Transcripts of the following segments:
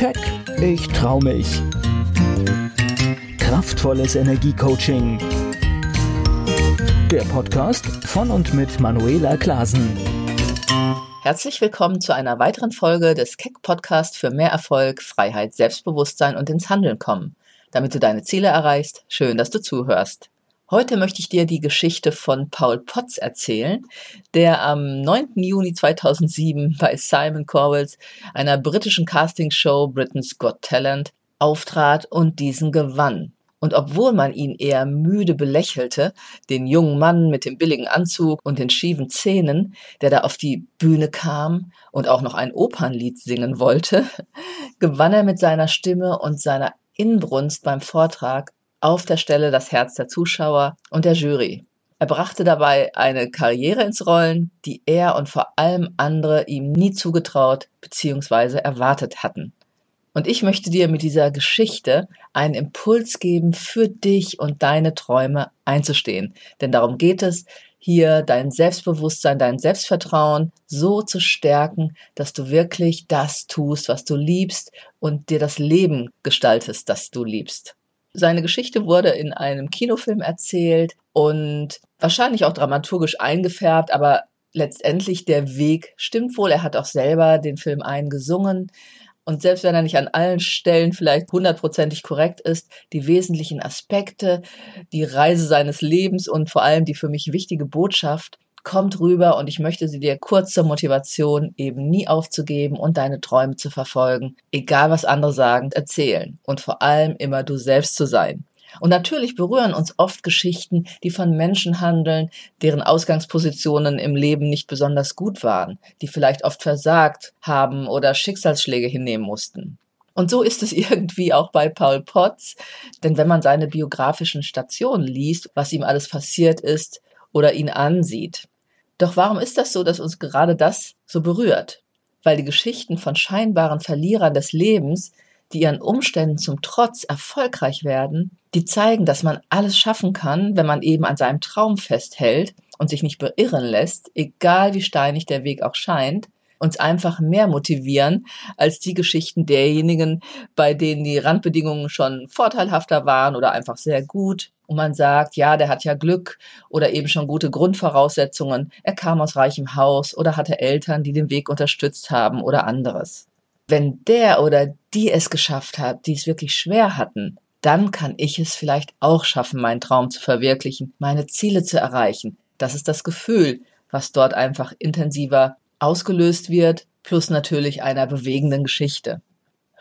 Keck, ich trau mich. Kraftvolles Energiecoaching. Der Podcast von und mit Manuela Klasen. Herzlich willkommen zu einer weiteren Folge des Keck Podcast für mehr Erfolg, Freiheit, Selbstbewusstsein und ins Handeln kommen. Damit du deine Ziele erreichst, schön, dass du zuhörst. Heute möchte ich dir die Geschichte von Paul Potts erzählen, der am 9. Juni 2007 bei Simon Cowells, einer britischen Castingshow Britain's Got Talent, auftrat und diesen gewann. Und obwohl man ihn eher müde belächelte, den jungen Mann mit dem billigen Anzug und den schiefen Zähnen, der da auf die Bühne kam und auch noch ein Opernlied singen wollte, gewann er mit seiner Stimme und seiner Inbrunst beim Vortrag auf der Stelle das Herz der Zuschauer und der Jury. Er brachte dabei eine Karriere ins Rollen, die er und vor allem andere ihm nie zugetraut bzw. erwartet hatten. Und ich möchte dir mit dieser Geschichte einen Impuls geben, für dich und deine Träume einzustehen. Denn darum geht es, hier dein Selbstbewusstsein, dein Selbstvertrauen so zu stärken, dass du wirklich das tust, was du liebst und dir das Leben gestaltest, das du liebst. Seine Geschichte wurde in einem Kinofilm erzählt und wahrscheinlich auch dramaturgisch eingefärbt, aber letztendlich der Weg stimmt wohl. Er hat auch selber den Film eingesungen. Und selbst wenn er nicht an allen Stellen vielleicht hundertprozentig korrekt ist, die wesentlichen Aspekte, die Reise seines Lebens und vor allem die für mich wichtige Botschaft kommt rüber und ich möchte sie dir kurz zur Motivation, eben nie aufzugeben und deine Träume zu verfolgen, egal was andere sagen, erzählen und vor allem immer du selbst zu sein. Und natürlich berühren uns oft Geschichten, die von Menschen handeln, deren Ausgangspositionen im Leben nicht besonders gut waren, die vielleicht oft versagt haben oder Schicksalsschläge hinnehmen mussten. Und so ist es irgendwie auch bei Paul Potts, denn wenn man seine biografischen Stationen liest, was ihm alles passiert ist oder ihn ansieht, doch warum ist das so, dass uns gerade das so berührt? Weil die Geschichten von scheinbaren Verlierern des Lebens, die ihren Umständen zum Trotz erfolgreich werden, die zeigen, dass man alles schaffen kann, wenn man eben an seinem Traum festhält und sich nicht beirren lässt, egal wie steinig der Weg auch scheint, uns einfach mehr motivieren als die Geschichten derjenigen, bei denen die Randbedingungen schon vorteilhafter waren oder einfach sehr gut und man sagt, ja, der hat ja Glück oder eben schon gute Grundvoraussetzungen, er kam aus reichem Haus oder hatte Eltern, die den Weg unterstützt haben oder anderes. Wenn der oder die es geschafft hat, die es wirklich schwer hatten, dann kann ich es vielleicht auch schaffen, meinen Traum zu verwirklichen, meine Ziele zu erreichen. Das ist das Gefühl, was dort einfach intensiver ausgelöst wird, plus natürlich einer bewegenden Geschichte.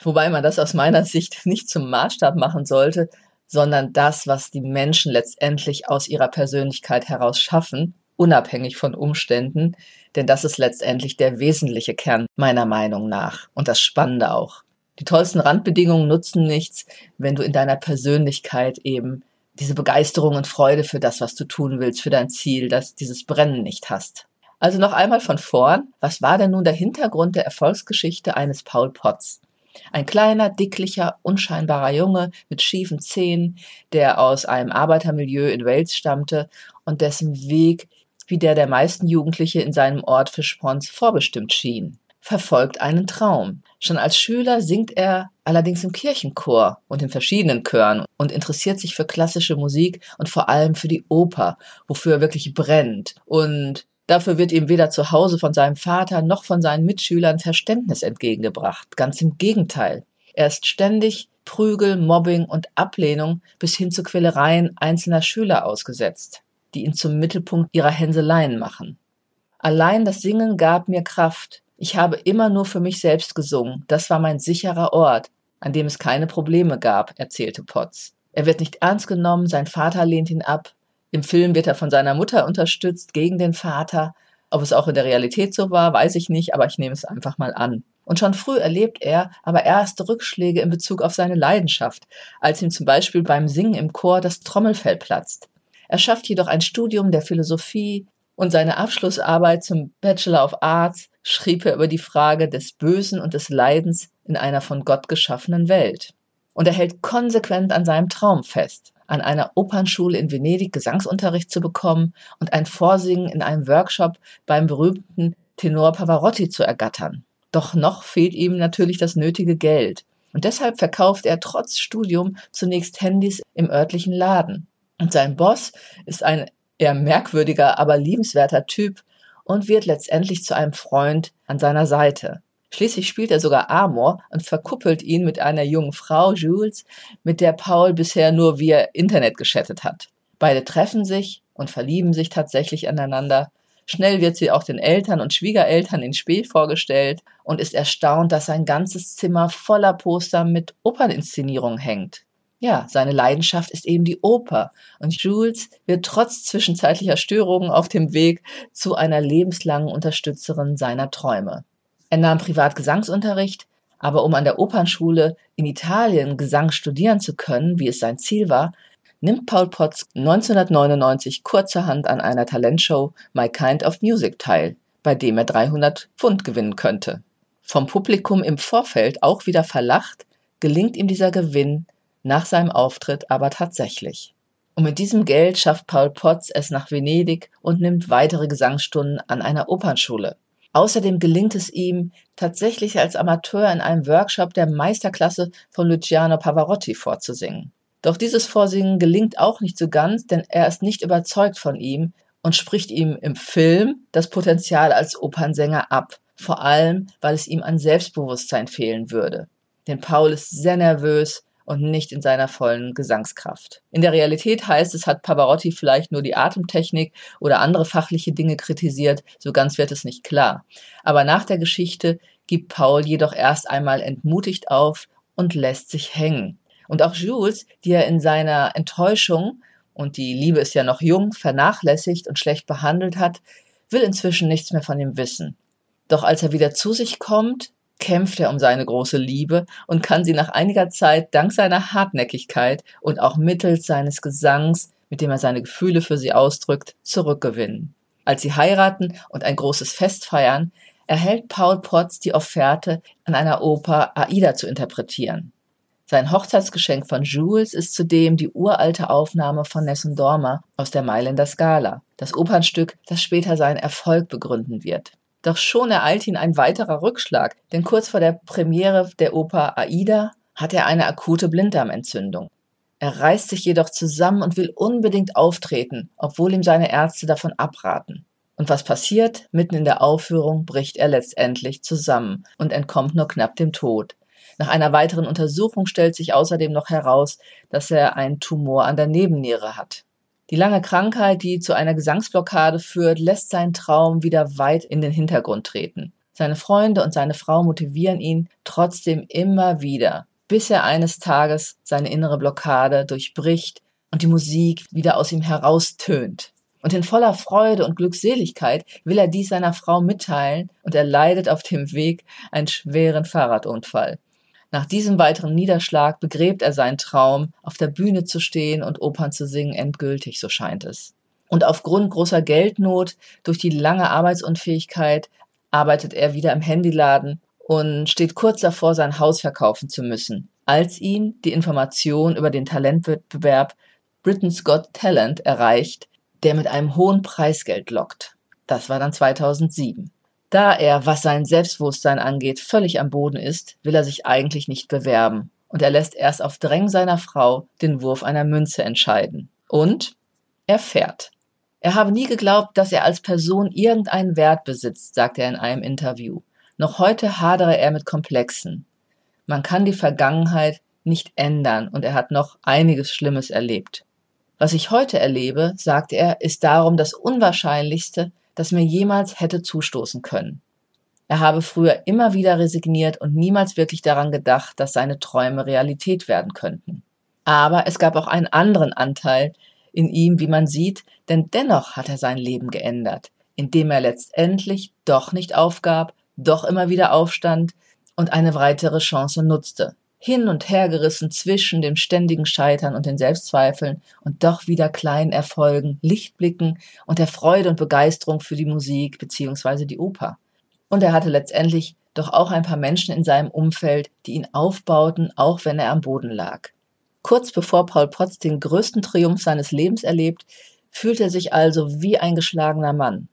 Wobei man das aus meiner Sicht nicht zum Maßstab machen sollte, sondern das, was die Menschen letztendlich aus ihrer Persönlichkeit heraus schaffen, unabhängig von Umständen, denn das ist letztendlich der wesentliche Kern meiner Meinung nach und das Spannende auch. Die tollsten Randbedingungen nutzen nichts, wenn du in deiner Persönlichkeit eben diese Begeisterung und Freude für das, was du tun willst, für dein Ziel, dass dieses Brennen nicht hast. Also noch einmal von vorn, was war denn nun der Hintergrund der Erfolgsgeschichte eines Paul Potts? Ein kleiner, dicklicher, unscheinbarer Junge mit schiefen Zähnen, der aus einem Arbeitermilieu in Wales stammte und dessen Weg, wie der der meisten Jugendliche in seinem Ort Fischponds vorbestimmt schien, verfolgt einen Traum. Schon als Schüler singt er allerdings im Kirchenchor und in verschiedenen Chören und interessiert sich für klassische Musik und vor allem für die Oper, wofür er wirklich brennt. Und Dafür wird ihm weder zu Hause von seinem Vater noch von seinen Mitschülern Verständnis entgegengebracht. Ganz im Gegenteil. Er ist ständig Prügel, Mobbing und Ablehnung bis hin zu Quälereien einzelner Schüler ausgesetzt, die ihn zum Mittelpunkt ihrer Hänseleien machen. Allein das Singen gab mir Kraft. Ich habe immer nur für mich selbst gesungen. Das war mein sicherer Ort, an dem es keine Probleme gab, erzählte Potts. Er wird nicht ernst genommen, sein Vater lehnt ihn ab, im Film wird er von seiner Mutter unterstützt gegen den Vater. Ob es auch in der Realität so war, weiß ich nicht, aber ich nehme es einfach mal an. Und schon früh erlebt er aber erste Rückschläge in Bezug auf seine Leidenschaft, als ihm zum Beispiel beim Singen im Chor das Trommelfell platzt. Er schafft jedoch ein Studium der Philosophie und seine Abschlussarbeit zum Bachelor of Arts schrieb er über die Frage des Bösen und des Leidens in einer von Gott geschaffenen Welt. Und er hält konsequent an seinem Traum fest an einer Opernschule in Venedig Gesangsunterricht zu bekommen und ein Vorsingen in einem Workshop beim berühmten Tenor Pavarotti zu ergattern. Doch noch fehlt ihm natürlich das nötige Geld. Und deshalb verkauft er trotz Studium zunächst Handys im örtlichen Laden. Und sein Boss ist ein eher merkwürdiger, aber liebenswerter Typ und wird letztendlich zu einem Freund an seiner Seite. Schließlich spielt er sogar Amor und verkuppelt ihn mit einer jungen Frau, Jules, mit der Paul bisher nur via Internet geschattet hat. Beide treffen sich und verlieben sich tatsächlich aneinander. Schnell wird sie auch den Eltern und Schwiegereltern in Spee vorgestellt und ist erstaunt, dass sein ganzes Zimmer voller Poster mit Operninszenierungen hängt. Ja, seine Leidenschaft ist eben die Oper und Jules wird trotz zwischenzeitlicher Störungen auf dem Weg zu einer lebenslangen Unterstützerin seiner Träume. Er nahm privat Gesangsunterricht, aber um an der Opernschule in Italien Gesang studieren zu können, wie es sein Ziel war, nimmt Paul Potts 1999 kurzerhand an einer Talentshow My Kind of Music teil, bei dem er 300 Pfund gewinnen könnte. Vom Publikum im Vorfeld auch wieder verlacht, gelingt ihm dieser Gewinn nach seinem Auftritt aber tatsächlich. Und mit diesem Geld schafft Paul Potts es nach Venedig und nimmt weitere Gesangsstunden an einer Opernschule. Außerdem gelingt es ihm, tatsächlich als Amateur in einem Workshop der Meisterklasse von Luciano Pavarotti vorzusingen. Doch dieses Vorsingen gelingt auch nicht so ganz, denn er ist nicht überzeugt von ihm und spricht ihm im Film das Potenzial als Opernsänger ab, vor allem weil es ihm an Selbstbewusstsein fehlen würde. Denn Paul ist sehr nervös und nicht in seiner vollen Gesangskraft. In der Realität heißt es, hat Pavarotti vielleicht nur die Atemtechnik oder andere fachliche Dinge kritisiert, so ganz wird es nicht klar. Aber nach der Geschichte gibt Paul jedoch erst einmal entmutigt auf und lässt sich hängen. Und auch Jules, die er in seiner Enttäuschung, und die Liebe ist ja noch jung, vernachlässigt und schlecht behandelt hat, will inzwischen nichts mehr von ihm wissen. Doch als er wieder zu sich kommt, kämpft er um seine große Liebe und kann sie nach einiger Zeit dank seiner Hartnäckigkeit und auch mittels seines Gesangs, mit dem er seine Gefühle für sie ausdrückt, zurückgewinnen. Als sie heiraten und ein großes Fest feiern, erhält Paul Potts die Offerte, an einer Oper Aida zu interpretieren. Sein Hochzeitsgeschenk von Jules ist zudem die uralte Aufnahme von Nessun Dorma aus der Mailänder Scala, das Opernstück, das später seinen Erfolg begründen wird. Doch schon ereilt ihn ein weiterer Rückschlag, denn kurz vor der Premiere der Oper Aida hat er eine akute Blinddarmentzündung. Er reißt sich jedoch zusammen und will unbedingt auftreten, obwohl ihm seine Ärzte davon abraten. Und was passiert? Mitten in der Aufführung bricht er letztendlich zusammen und entkommt nur knapp dem Tod. Nach einer weiteren Untersuchung stellt sich außerdem noch heraus, dass er einen Tumor an der Nebenniere hat. Die lange Krankheit, die zu einer Gesangsblockade führt, lässt seinen Traum wieder weit in den Hintergrund treten. Seine Freunde und seine Frau motivieren ihn trotzdem immer wieder, bis er eines Tages seine innere Blockade durchbricht und die Musik wieder aus ihm heraustönt. Und in voller Freude und Glückseligkeit will er dies seiner Frau mitteilen und er leidet auf dem Weg einen schweren Fahrradunfall. Nach diesem weiteren Niederschlag begräbt er seinen Traum, auf der Bühne zu stehen und Opern zu singen, endgültig, so scheint es. Und aufgrund großer Geldnot, durch die lange Arbeitsunfähigkeit, arbeitet er wieder im Handyladen und steht kurz davor, sein Haus verkaufen zu müssen, als ihn die Information über den Talentwettbewerb Britain's Got Talent erreicht, der mit einem hohen Preisgeld lockt. Das war dann 2007. Da er, was sein Selbstbewusstsein angeht, völlig am Boden ist, will er sich eigentlich nicht bewerben. Und er lässt erst auf Drängen seiner Frau den Wurf einer Münze entscheiden. Und er fährt. Er habe nie geglaubt, dass er als Person irgendeinen Wert besitzt, sagt er in einem Interview. Noch heute hadere er mit Komplexen. Man kann die Vergangenheit nicht ändern und er hat noch einiges Schlimmes erlebt. Was ich heute erlebe, sagt er, ist darum das Unwahrscheinlichste, das mir jemals hätte zustoßen können. Er habe früher immer wieder resigniert und niemals wirklich daran gedacht, dass seine Träume Realität werden könnten. Aber es gab auch einen anderen Anteil in ihm, wie man sieht, denn dennoch hat er sein Leben geändert, indem er letztendlich doch nicht aufgab, doch immer wieder aufstand und eine weitere Chance nutzte hin und her gerissen zwischen dem ständigen Scheitern und den Selbstzweifeln und doch wieder kleinen Erfolgen, Lichtblicken und der Freude und Begeisterung für die Musik bzw. die Oper. Und er hatte letztendlich doch auch ein paar Menschen in seinem Umfeld, die ihn aufbauten, auch wenn er am Boden lag. Kurz bevor Paul Potts den größten Triumph seines Lebens erlebt, fühlt er sich also wie ein geschlagener Mann.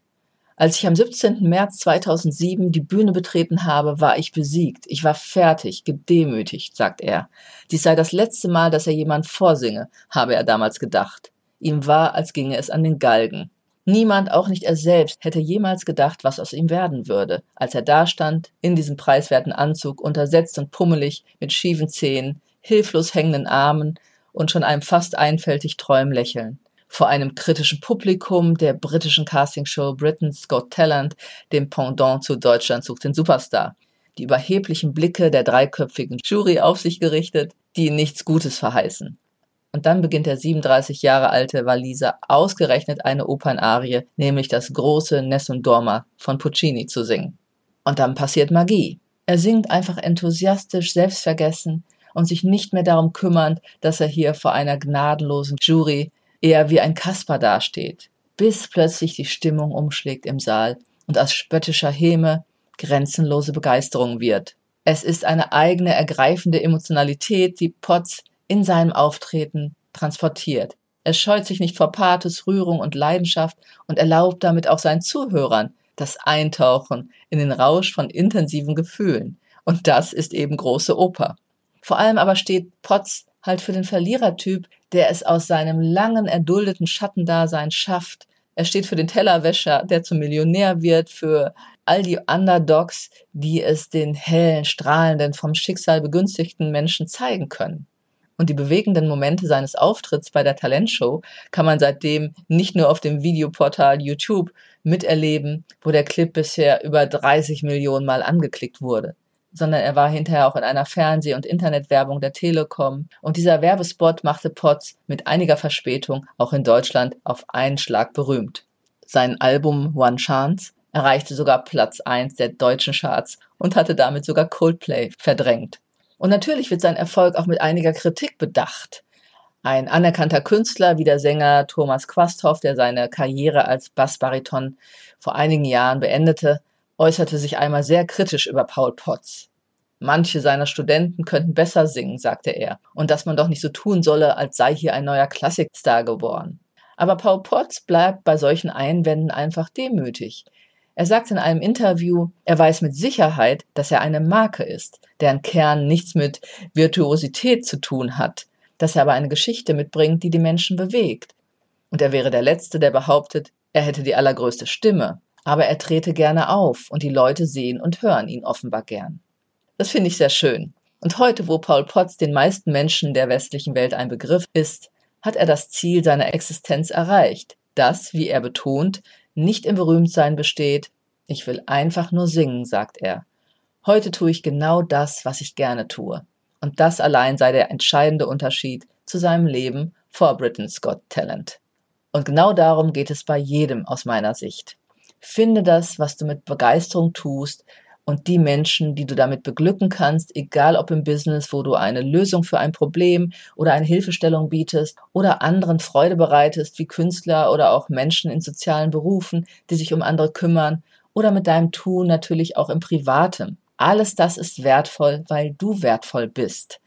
Als ich am 17. März 2007 die Bühne betreten habe, war ich besiegt. Ich war fertig, gedemütigt, sagt er. Dies sei das letzte Mal, dass er jemand vorsinge, habe er damals gedacht. Ihm war, als ginge es an den Galgen. Niemand, auch nicht er selbst, hätte jemals gedacht, was aus ihm werden würde, als er dastand, in diesem preiswerten Anzug, untersetzt und pummelig, mit schiefen Zähnen, hilflos hängenden Armen und schon einem fast einfältig treuem Lächeln vor einem kritischen Publikum der britischen Castingshow Britain's Got Talent, dem Pendant zu Deutschland sucht den Superstar. Die überheblichen Blicke der dreiköpfigen Jury auf sich gerichtet, die nichts Gutes verheißen. Und dann beginnt der 37 Jahre alte Waliser ausgerechnet eine Opernarie, nämlich das große Nessun Dorma von Puccini zu singen. Und dann passiert Magie. Er singt einfach enthusiastisch, selbstvergessen und sich nicht mehr darum kümmernd, dass er hier vor einer gnadenlosen Jury eher wie ein Kasper dasteht, bis plötzlich die Stimmung umschlägt im Saal und aus spöttischer Häme grenzenlose Begeisterung wird. Es ist eine eigene ergreifende Emotionalität, die Potts in seinem Auftreten transportiert. Er scheut sich nicht vor Pathos, Rührung und Leidenschaft und erlaubt damit auch seinen Zuhörern das Eintauchen in den Rausch von intensiven Gefühlen. Und das ist eben große Oper. Vor allem aber steht Potts halt für den Verlierertyp, der es aus seinem langen, erduldeten Schattendasein schafft. Er steht für den Tellerwäscher, der zum Millionär wird, für all die Underdogs, die es den hellen, strahlenden, vom Schicksal begünstigten Menschen zeigen können. Und die bewegenden Momente seines Auftritts bei der Talentshow kann man seitdem nicht nur auf dem Videoportal YouTube miterleben, wo der Clip bisher über 30 Millionen Mal angeklickt wurde sondern er war hinterher auch in einer Fernseh- und Internetwerbung der Telekom. Und dieser Werbespot machte Potts mit einiger Verspätung auch in Deutschland auf einen Schlag berühmt. Sein Album One Chance erreichte sogar Platz 1 der deutschen Charts und hatte damit sogar Coldplay verdrängt. Und natürlich wird sein Erfolg auch mit einiger Kritik bedacht. Ein anerkannter Künstler wie der Sänger Thomas Quasthoff, der seine Karriere als Bassbariton vor einigen Jahren beendete, äußerte sich einmal sehr kritisch über Paul Potts. Manche seiner Studenten könnten besser singen, sagte er, und dass man doch nicht so tun solle, als sei hier ein neuer Klassikstar geboren. Aber Paul Potts bleibt bei solchen Einwänden einfach demütig. Er sagt in einem Interview, er weiß mit Sicherheit, dass er eine Marke ist, deren Kern nichts mit Virtuosität zu tun hat, dass er aber eine Geschichte mitbringt, die die Menschen bewegt. Und er wäre der Letzte, der behauptet, er hätte die allergrößte Stimme aber er trete gerne auf und die Leute sehen und hören ihn offenbar gern. Das finde ich sehr schön. Und heute, wo Paul Potts den meisten Menschen der westlichen Welt ein Begriff ist, hat er das Ziel seiner Existenz erreicht, das, wie er betont, nicht im Berühmtsein besteht. Ich will einfach nur singen, sagt er. Heute tue ich genau das, was ich gerne tue. Und das allein sei der entscheidende Unterschied zu seinem Leben vor Britain's Got Talent. Und genau darum geht es bei jedem aus meiner Sicht. Finde das, was du mit Begeisterung tust und die Menschen, die du damit beglücken kannst, egal ob im Business, wo du eine Lösung für ein Problem oder eine Hilfestellung bietest oder anderen Freude bereitest, wie Künstler oder auch Menschen in sozialen Berufen, die sich um andere kümmern oder mit deinem Tun natürlich auch im Privaten. Alles das ist wertvoll, weil du wertvoll bist.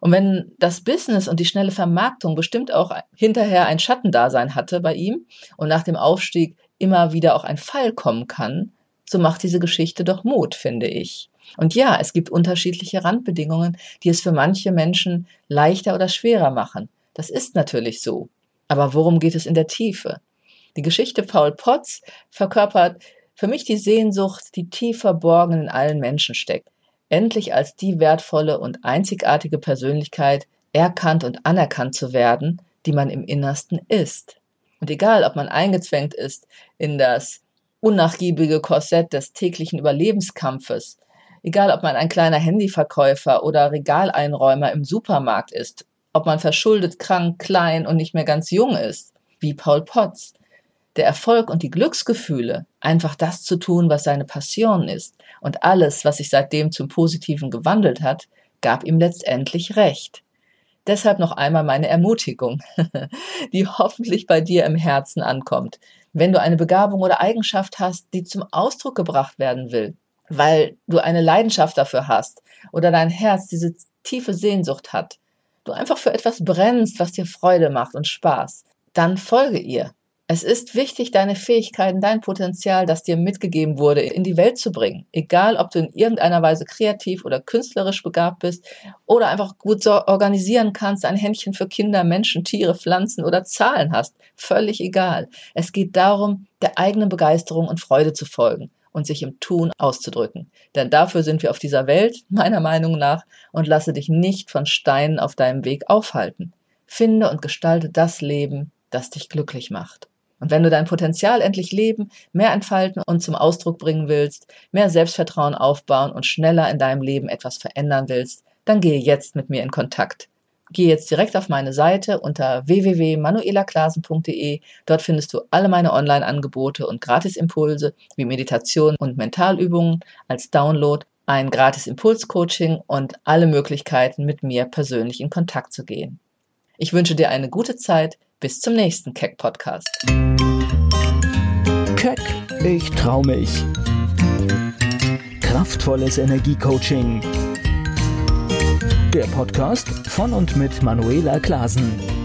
Und wenn das Business und die schnelle Vermarktung bestimmt auch hinterher ein Schattendasein hatte bei ihm und nach dem Aufstieg immer wieder auch ein Fall kommen kann, so macht diese Geschichte doch Mut, finde ich. Und ja, es gibt unterschiedliche Randbedingungen, die es für manche Menschen leichter oder schwerer machen. Das ist natürlich so. Aber worum geht es in der Tiefe? Die Geschichte Paul Potts verkörpert für mich die Sehnsucht, die tief verborgen in allen Menschen steckt. Endlich als die wertvolle und einzigartige Persönlichkeit erkannt und anerkannt zu werden, die man im Innersten ist. Und egal, ob man eingezwängt ist in das unnachgiebige Korsett des täglichen Überlebenskampfes, egal ob man ein kleiner Handyverkäufer oder Regaleinräumer im Supermarkt ist, ob man verschuldet, krank, klein und nicht mehr ganz jung ist, wie Paul Potts. Der Erfolg und die Glücksgefühle, einfach das zu tun, was seine Passion ist, und alles, was sich seitdem zum Positiven gewandelt hat, gab ihm letztendlich recht. Deshalb noch einmal meine Ermutigung, die hoffentlich bei dir im Herzen ankommt. Wenn du eine Begabung oder Eigenschaft hast, die zum Ausdruck gebracht werden will, weil du eine Leidenschaft dafür hast oder dein Herz diese tiefe Sehnsucht hat, du einfach für etwas brennst, was dir Freude macht und Spaß, dann folge ihr. Es ist wichtig, deine Fähigkeiten, dein Potenzial, das dir mitgegeben wurde, in die Welt zu bringen. Egal, ob du in irgendeiner Weise kreativ oder künstlerisch begabt bist oder einfach gut so organisieren kannst, ein Händchen für Kinder, Menschen, Tiere, Pflanzen oder Zahlen hast. Völlig egal. Es geht darum, der eigenen Begeisterung und Freude zu folgen und sich im Tun auszudrücken. Denn dafür sind wir auf dieser Welt, meiner Meinung nach, und lasse dich nicht von Steinen auf deinem Weg aufhalten. Finde und gestalte das Leben, das dich glücklich macht. Und wenn du dein Potenzial endlich leben, mehr entfalten und zum Ausdruck bringen willst, mehr Selbstvertrauen aufbauen und schneller in deinem Leben etwas verändern willst, dann gehe jetzt mit mir in Kontakt. Gehe jetzt direkt auf meine Seite unter www.manuelaklasen.de. Dort findest du alle meine Online-Angebote und Gratisimpulse wie Meditation und Mentalübungen als Download, ein gratis Impulscoaching und alle Möglichkeiten, mit mir persönlich in Kontakt zu gehen. Ich wünsche dir eine gute Zeit. Bis zum nächsten Keck Podcast. Keck, ich trau mich. Kraftvolles Energiecoaching. Der Podcast von und mit Manuela Klasen.